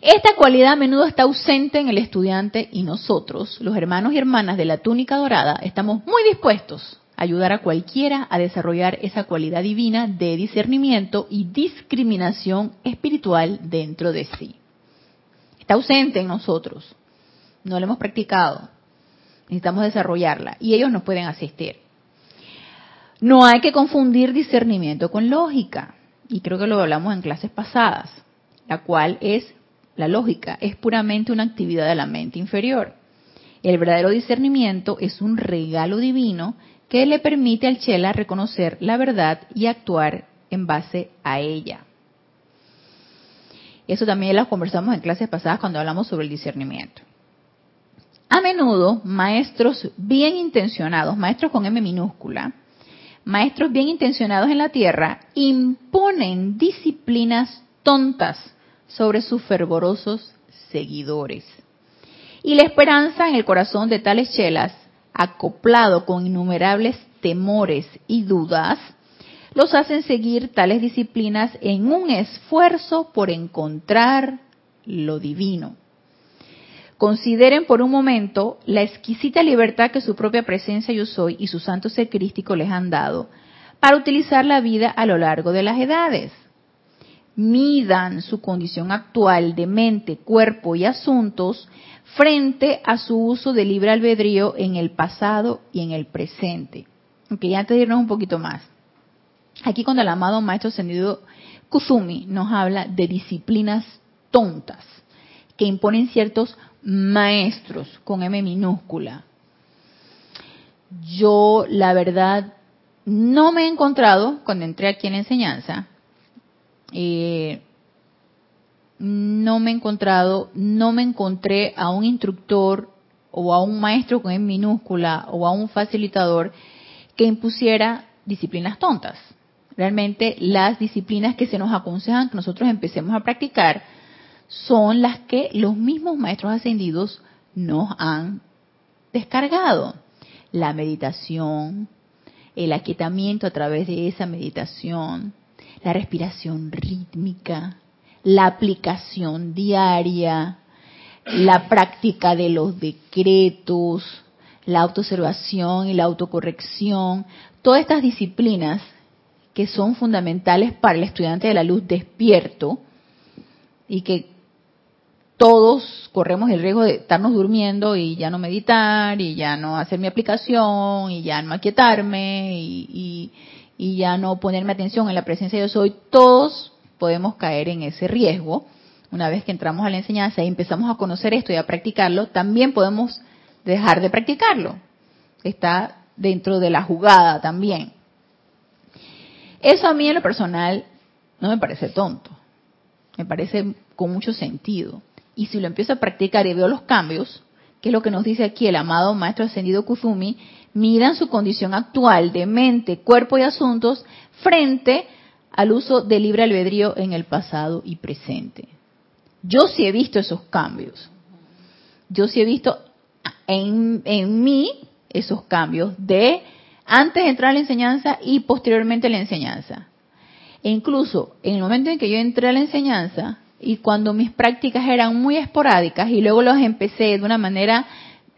Esta cualidad a menudo está ausente en el estudiante y nosotros, los hermanos y hermanas de la túnica dorada, estamos muy dispuestos ayudar a cualquiera a desarrollar esa cualidad divina de discernimiento y discriminación espiritual dentro de sí. Está ausente en nosotros, no la hemos practicado, necesitamos desarrollarla y ellos nos pueden asistir. No hay que confundir discernimiento con lógica, y creo que lo hablamos en clases pasadas, la cual es, la lógica es puramente una actividad de la mente inferior. El verdadero discernimiento es un regalo divino que le permite al Chela reconocer la verdad y actuar en base a ella. Eso también lo conversamos en clases pasadas cuando hablamos sobre el discernimiento. A menudo, maestros bien intencionados, maestros con M minúscula, maestros bien intencionados en la tierra, imponen disciplinas tontas sobre sus fervorosos seguidores. Y la esperanza en el corazón de tales chelas acoplado con innumerables temores y dudas, los hacen seguir tales disciplinas en un esfuerzo por encontrar lo divino. Consideren por un momento la exquisita libertad que su propia presencia yo soy y su santo ser crístico les han dado para utilizar la vida a lo largo de las edades. Midan su condición actual de mente, cuerpo y asuntos frente a su uso de libre albedrío en el pasado y en el presente. Ok, antes de irnos un poquito más. Aquí cuando el amado Maestro Ascendido Kuzumi nos habla de disciplinas tontas que imponen ciertos maestros con M minúscula. Yo, la verdad, no me he encontrado, cuando entré aquí en enseñanza, eh, no me he encontrado, no me encontré a un instructor o a un maestro con en minúscula o a un facilitador que impusiera disciplinas tontas. Realmente las disciplinas que se nos aconsejan que nosotros empecemos a practicar son las que los mismos maestros ascendidos nos han descargado. La meditación, el aquietamiento a través de esa meditación, la respiración rítmica, la aplicación diaria, la práctica de los decretos, la autoobservación y la autocorrección, todas estas disciplinas que son fundamentales para el estudiante de la luz despierto y que todos corremos el riesgo de estarnos durmiendo y ya no meditar y ya no hacer mi aplicación y ya no aquietarme y, y ya no ponerme atención en la presencia de yo soy, todos podemos caer en ese riesgo. Una vez que entramos a la enseñanza y empezamos a conocer esto y a practicarlo, también podemos dejar de practicarlo. Está dentro de la jugada también. Eso a mí en lo personal no me parece tonto, me parece con mucho sentido. Y si lo empiezo a practicar y veo los cambios, que es lo que nos dice aquí el amado Maestro Ascendido Kuzumi, miran su condición actual de mente, cuerpo y asuntos frente al uso de libre albedrío en el pasado y presente. Yo sí he visto esos cambios. Yo sí he visto, en, en mí esos cambios de antes de entrar a la enseñanza y posteriormente a la enseñanza. E incluso en el momento en que yo entré a la enseñanza y cuando mis prácticas eran muy esporádicas y luego los empecé de una manera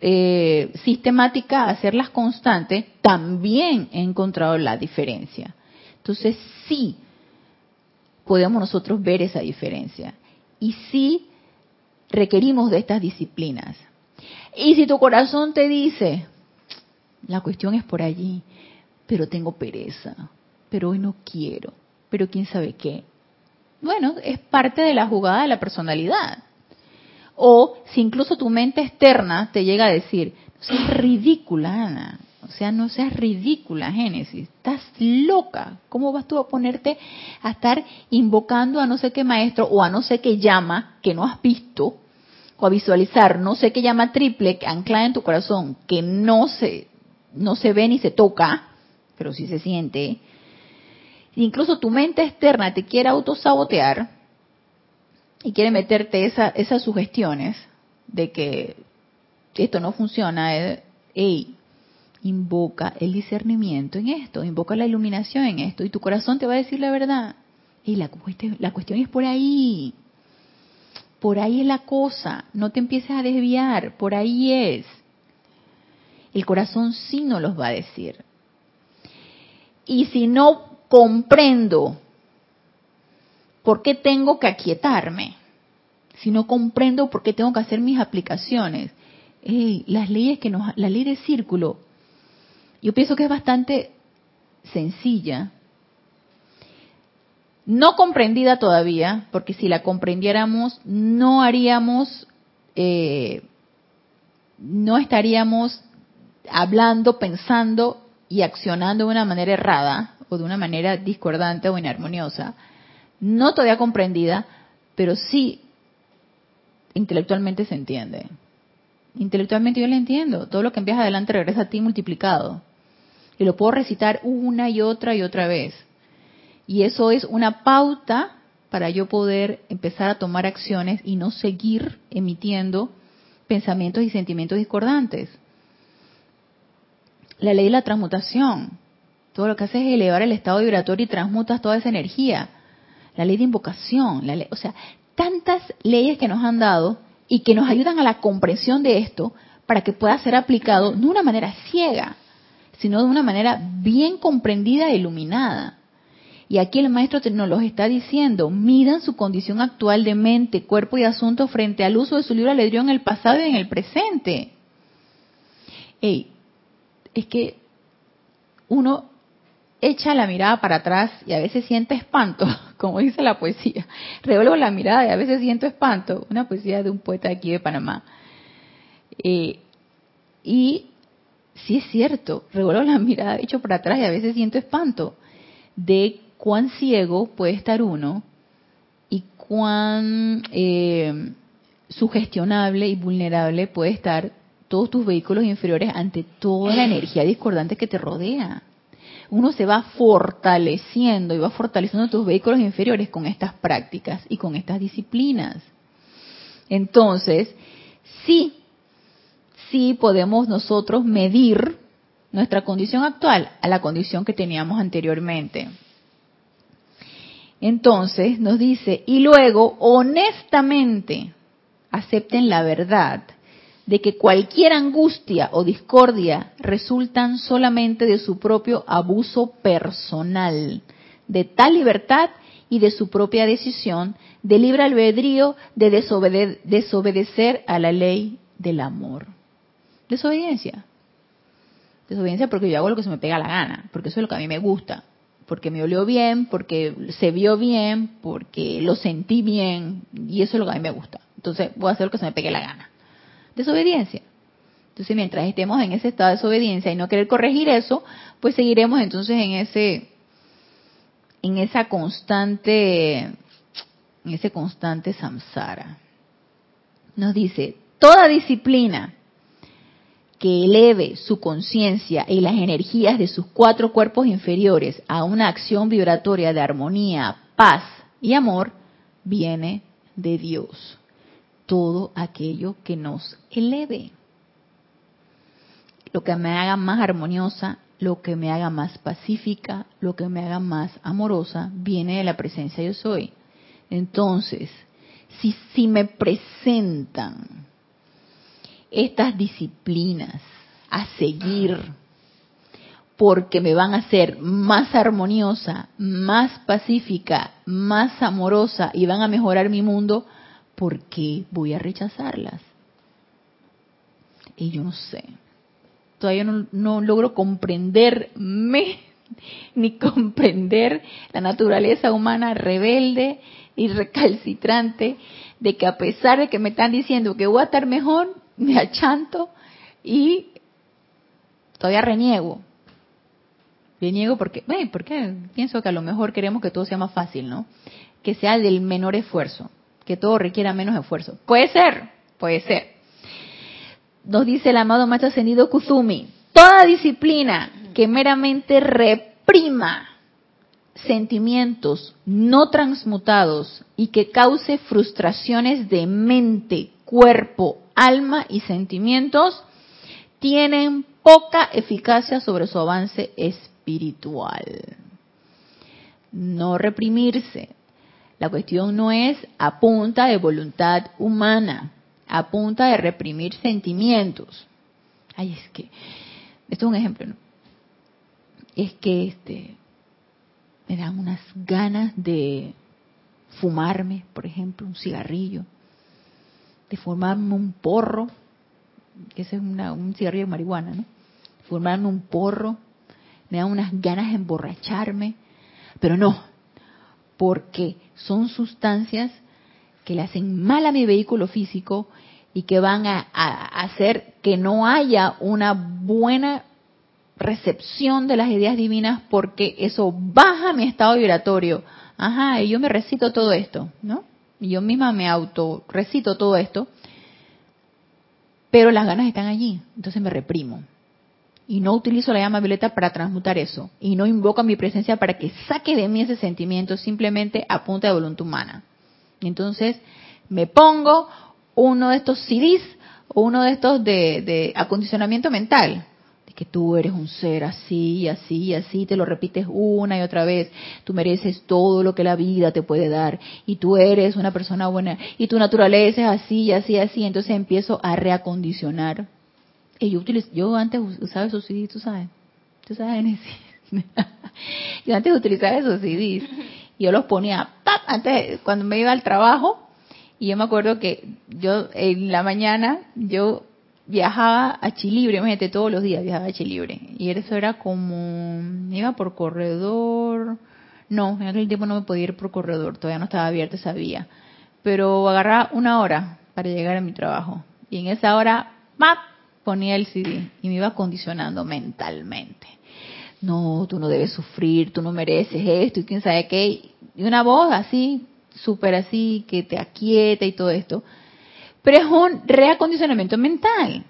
eh, sistemática a hacerlas constantes, también he encontrado la diferencia. Entonces sí podemos nosotros ver esa diferencia. Y sí requerimos de estas disciplinas. Y si tu corazón te dice, la cuestión es por allí, pero tengo pereza, pero hoy no quiero, pero quién sabe qué. Bueno, es parte de la jugada de la personalidad. O si incluso tu mente externa te llega a decir, no seas ridícula, Ana. O sea, no seas ridícula, Génesis. Estás loca. ¿Cómo vas tú a ponerte a estar invocando a no sé qué maestro o a no sé qué llama que no has visto? O a visualizar no sé qué llama triple anclada en tu corazón que no se, no se ve ni se toca, pero sí se siente incluso tu mente externa te quiere autosabotear y quiere meterte esa, esas sugestiones de que esto no funciona, eh, invoca el discernimiento en esto, invoca la iluminación en esto y tu corazón te va a decir la verdad. Y la, la cuestión es por ahí. Por ahí es la cosa. No te empieces a desviar. Por ahí es. El corazón sí no los va a decir. Y si no comprendo por qué tengo que aquietarme, si no comprendo por qué tengo que hacer mis aplicaciones. las leyes que nos, la ley de círculo, yo pienso que es bastante sencilla, no comprendida todavía, porque si la comprendiéramos no haríamos, eh, no estaríamos hablando, pensando y accionando de una manera errada, o de una manera discordante o inarmoniosa, no todavía comprendida, pero sí intelectualmente se entiende. Intelectualmente yo le entiendo. Todo lo que envías adelante regresa a ti multiplicado. Y lo puedo recitar una y otra y otra vez. Y eso es una pauta para yo poder empezar a tomar acciones y no seguir emitiendo pensamientos y sentimientos discordantes. La ley de la transmutación. Todo lo que haces es elevar el estado vibratorio y transmutas toda esa energía. La ley de invocación, la ley, o sea, tantas leyes que nos han dado y que nos ayudan a la comprensión de esto para que pueda ser aplicado no de una manera ciega, sino de una manera bien comprendida e iluminada. Y aquí el maestro nos los está diciendo, midan su condición actual de mente, cuerpo y asunto frente al uso de su libro albedrío en el pasado y en el presente. Ey, es que uno echa la mirada para atrás y a veces siente espanto, *laughs* como dice la poesía. Revuelvo la mirada y a veces siento espanto. Una poesía de un poeta aquí de Panamá. Eh, y sí es cierto, revuelvo la *laughs* mirada, echo para atrás y a veces siento espanto de cuán ciego puede estar uno y cuán eh, sugestionable y vulnerable puede estar todos tus vehículos inferiores ante toda la energía discordante que te rodea uno se va fortaleciendo y va fortaleciendo tus vehículos inferiores con estas prácticas y con estas disciplinas. Entonces, sí, sí podemos nosotros medir nuestra condición actual a la condición que teníamos anteriormente. Entonces nos dice, y luego honestamente acepten la verdad de que cualquier angustia o discordia resultan solamente de su propio abuso personal, de tal libertad y de su propia decisión de libre albedrío de desobedecer a la ley del amor. Desobediencia. Desobediencia porque yo hago lo que se me pega la gana, porque eso es lo que a mí me gusta, porque me olió bien, porque se vio bien, porque lo sentí bien, y eso es lo que a mí me gusta. Entonces voy a hacer lo que se me pegue la gana desobediencia. Entonces, mientras estemos en ese estado de desobediencia y no querer corregir eso, pues seguiremos entonces en ese en esa constante en ese constante samsara. Nos dice, toda disciplina que eleve su conciencia y las energías de sus cuatro cuerpos inferiores a una acción vibratoria de armonía, paz y amor, viene de Dios todo aquello que nos eleve. lo que me haga más armoniosa, lo que me haga más pacífica, lo que me haga más amorosa, viene de la presencia yo soy. Entonces, si, si me presentan estas disciplinas a seguir, porque me van a hacer más armoniosa, más pacífica, más amorosa y van a mejorar mi mundo, ¿por qué voy a rechazarlas? Y yo no sé, todavía no, logro comprenderme *laughs* ni comprender la naturaleza humana rebelde y recalcitrante de que a pesar de que me están diciendo que voy a estar mejor, me achanto y todavía reniego. Reniego porque, bueno, porque pienso que a lo mejor queremos que todo sea más fácil, ¿no? Que sea del menor esfuerzo, que todo requiera menos esfuerzo. Puede ser, puede ser nos dice el amado Maestro Ascendido Kuzumi, toda disciplina que meramente reprima sentimientos no transmutados y que cause frustraciones de mente, cuerpo, alma y sentimientos, tienen poca eficacia sobre su avance espiritual. No reprimirse. La cuestión no es a punta de voluntad humana a punta de reprimir sentimientos. Ay, es que, esto es un ejemplo, ¿no? Es que este, me dan unas ganas de fumarme, por ejemplo, un cigarrillo, de fumarme un porro, que ese es un cigarrillo de marihuana, ¿no? Fumarme un porro, me dan unas ganas de emborracharme, pero no, porque son sustancias que le hacen mal a mi vehículo físico y que van a, hacer que no haya una buena recepción de las ideas divinas porque eso baja mi estado vibratorio. Ajá, y yo me recito todo esto, ¿no? Y yo misma me auto recito todo esto, pero las ganas están allí, entonces me reprimo. Y no utilizo la llama violeta para transmutar eso. Y no invoco a mi presencia para que saque de mí ese sentimiento simplemente a punta de voluntad humana. Entonces me pongo uno de estos CDs o uno de estos de, acondicionamiento mental. Que tú eres un ser así así así, te lo repites una y otra vez. Tú mereces todo lo que la vida te puede dar. Y tú eres una persona buena. Y tu naturaleza es así así así. Entonces empiezo a reacondicionar. Y yo, antes usaba esos CDs, tú sabes. Tú sabes, *laughs* yo antes utilizaba esos CDs. Y yo los ponía, antes, cuando me iba al trabajo, y yo me acuerdo que yo en la mañana yo viajaba a Chilibre, imagínate, todos los días viajaba a Chilibre. Y eso era como, iba por corredor, no, en aquel tiempo no me podía ir por corredor, todavía no estaba abierta esa vía. Pero agarraba una hora para llegar a mi trabajo. Y en esa hora, ¡pap! Ponía el CD y me iba condicionando mentalmente. No, tú no debes sufrir, tú no mereces esto y quién sabe qué. Y una voz así, súper así, que te aquieta y todo esto. Pero es un reacondicionamiento mental.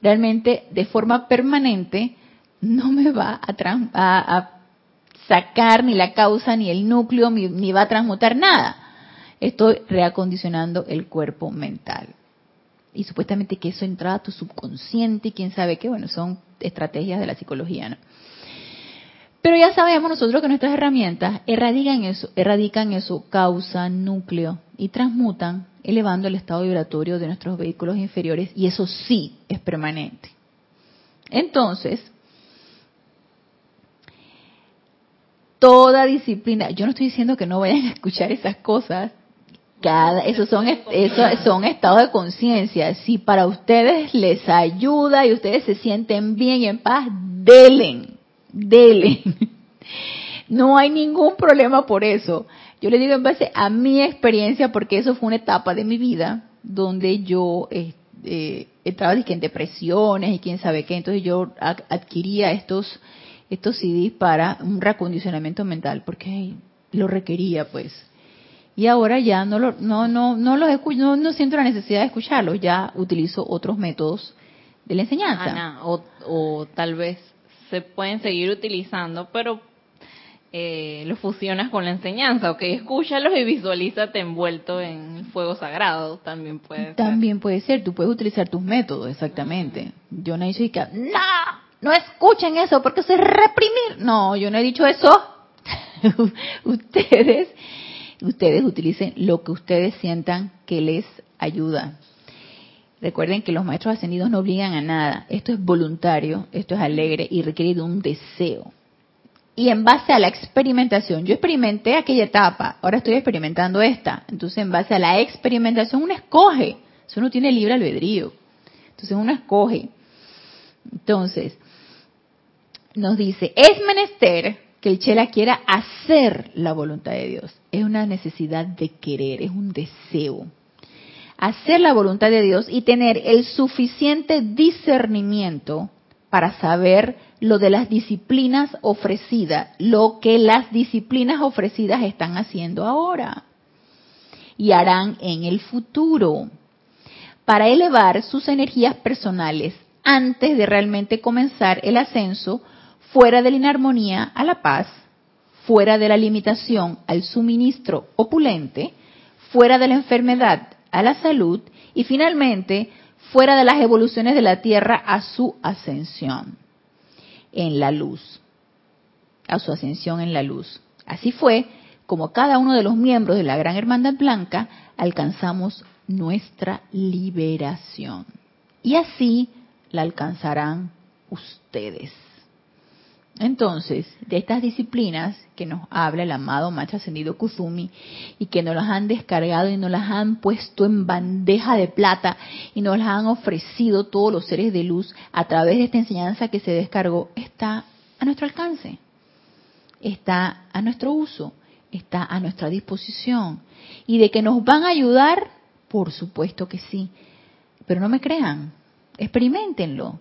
Realmente, de forma permanente, no me va a, sacar ni la causa, ni el núcleo, ni, va a transmutar nada. Estoy reacondicionando el cuerpo mental. Y supuestamente que eso entra a tu subconsciente y quién sabe qué, bueno, son estrategias de la psicología, ¿no? Pero ya sabemos nosotros que nuestras herramientas erradican eso, erradican eso, causa, núcleo y transmutan, elevando el estado vibratorio de nuestros vehículos inferiores y eso sí es permanente. Entonces, toda disciplina, yo no estoy diciendo que no vayan a escuchar esas cosas, cada, esos son, esos estados de conciencia. Si para ustedes les ayuda y ustedes se sienten bien y en paz, delen dele. *laughs* No hay ningún problema por eso. Yo le digo en base a mi experiencia, porque eso fue una etapa de mi vida donde yo eh, entraba en depresiones y quién sabe qué. Entonces yo adquiría estos, estos CDs para un reacondicionamiento mental, porque lo requería pues. Y ahora ya no lo, no, no, no los escucho, no, siento la necesidad de escucharlos, ya utilizo otros métodos de la enseñanza. o, o tal vez se pueden seguir utilizando, pero eh, lo fusionas con la enseñanza, ok, escúchalos y visualízate envuelto en el fuego sagrado, también puede ser. También puede ser, tú puedes utilizar tus métodos, exactamente. Yo no he dicho que, no, no escuchen eso porque eso es reprimir. No, yo no he dicho eso. *laughs* ustedes, ustedes utilicen lo que ustedes sientan que les ayuda. Recuerden que los maestros ascendidos no obligan a nada. Esto es voluntario, esto es alegre y requiere de un deseo y en base a la experimentación, yo experimenté aquella etapa, ahora estoy experimentando esta. Entonces, en base a la experimentación, uno escoge. Eso no tiene libre albedrío. Entonces, uno escoge. Entonces, nos dice, es menester que el Chela quiera hacer la voluntad de Dios. Es una necesidad de querer, es un deseo. Hacer la voluntad de Dios y tener el suficiente discernimiento para saber lo de las disciplinas ofrecidas, lo que las disciplinas ofrecidas están haciendo ahora y harán en el futuro, para elevar sus energías personales antes de realmente comenzar el ascenso fuera de la inarmonía a la paz, fuera de la limitación al suministro opulente, fuera de la enfermedad a la salud y finalmente fuera de las evoluciones de la Tierra a su ascensión en la luz, a su ascensión en la luz. Así fue como cada uno de los miembros de la Gran Hermandad Blanca alcanzamos nuestra liberación. Y así la alcanzarán ustedes. Entonces, de estas disciplinas que nos habla el amado Macho Ascendido Kuzumi y que nos las han descargado y nos las han puesto en bandeja de plata y nos las han ofrecido todos los seres de luz a través de esta enseñanza que se descargó, está a nuestro alcance, está a nuestro uso, está a nuestra disposición. Y de que nos van a ayudar, por supuesto que sí. Pero no me crean, experimentenlo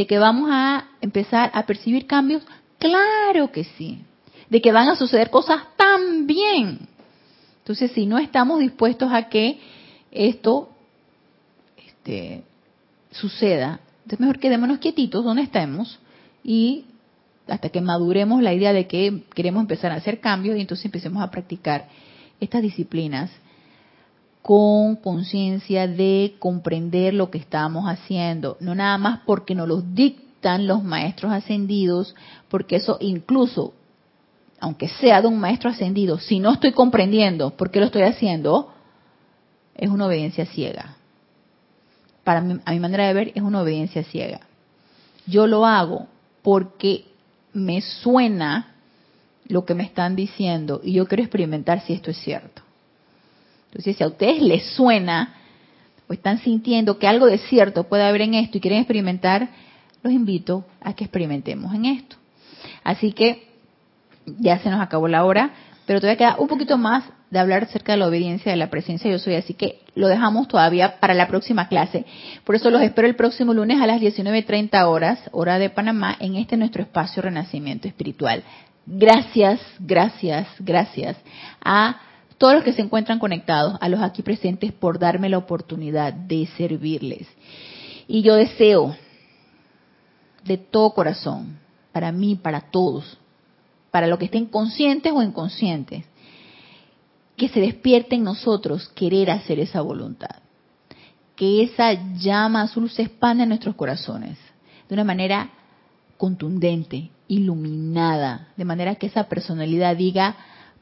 de que vamos a empezar a percibir cambios, claro que sí. De que van a suceder cosas también. Entonces, si no estamos dispuestos a que esto este, suceda, es mejor quedémonos quietitos donde estemos y hasta que maduremos la idea de que queremos empezar a hacer cambios y entonces empecemos a practicar estas disciplinas con conciencia de comprender lo que estamos haciendo, no nada más porque nos los dictan los maestros ascendidos, porque eso incluso, aunque sea de un maestro ascendido, si no estoy comprendiendo por qué lo estoy haciendo, es una obediencia ciega. Para mí, a mi manera de ver, es una obediencia ciega. Yo lo hago porque me suena lo que me están diciendo y yo quiero experimentar si esto es cierto. Entonces, si a ustedes les suena o están sintiendo que algo de cierto puede haber en esto y quieren experimentar, los invito a que experimentemos en esto. Así que ya se nos acabó la hora, pero todavía queda un poquito más de hablar acerca de la obediencia de la presencia yo soy, así que lo dejamos todavía para la próxima clase. Por eso los espero el próximo lunes a las 19.30 horas, hora de Panamá, en este nuestro espacio Renacimiento Espiritual. Gracias, gracias, gracias a todos los que se encuentran conectados, a los aquí presentes, por darme la oportunidad de servirles. Y yo deseo de todo corazón, para mí, para todos, para los que estén conscientes o inconscientes, que se despierte en nosotros querer hacer esa voluntad. Que esa llama azul se expanda en nuestros corazones de una manera contundente, iluminada, de manera que esa personalidad diga,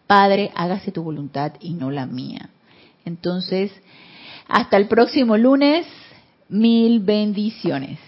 Padre, hágase tu voluntad y no la mía. Entonces, hasta el próximo lunes, mil bendiciones.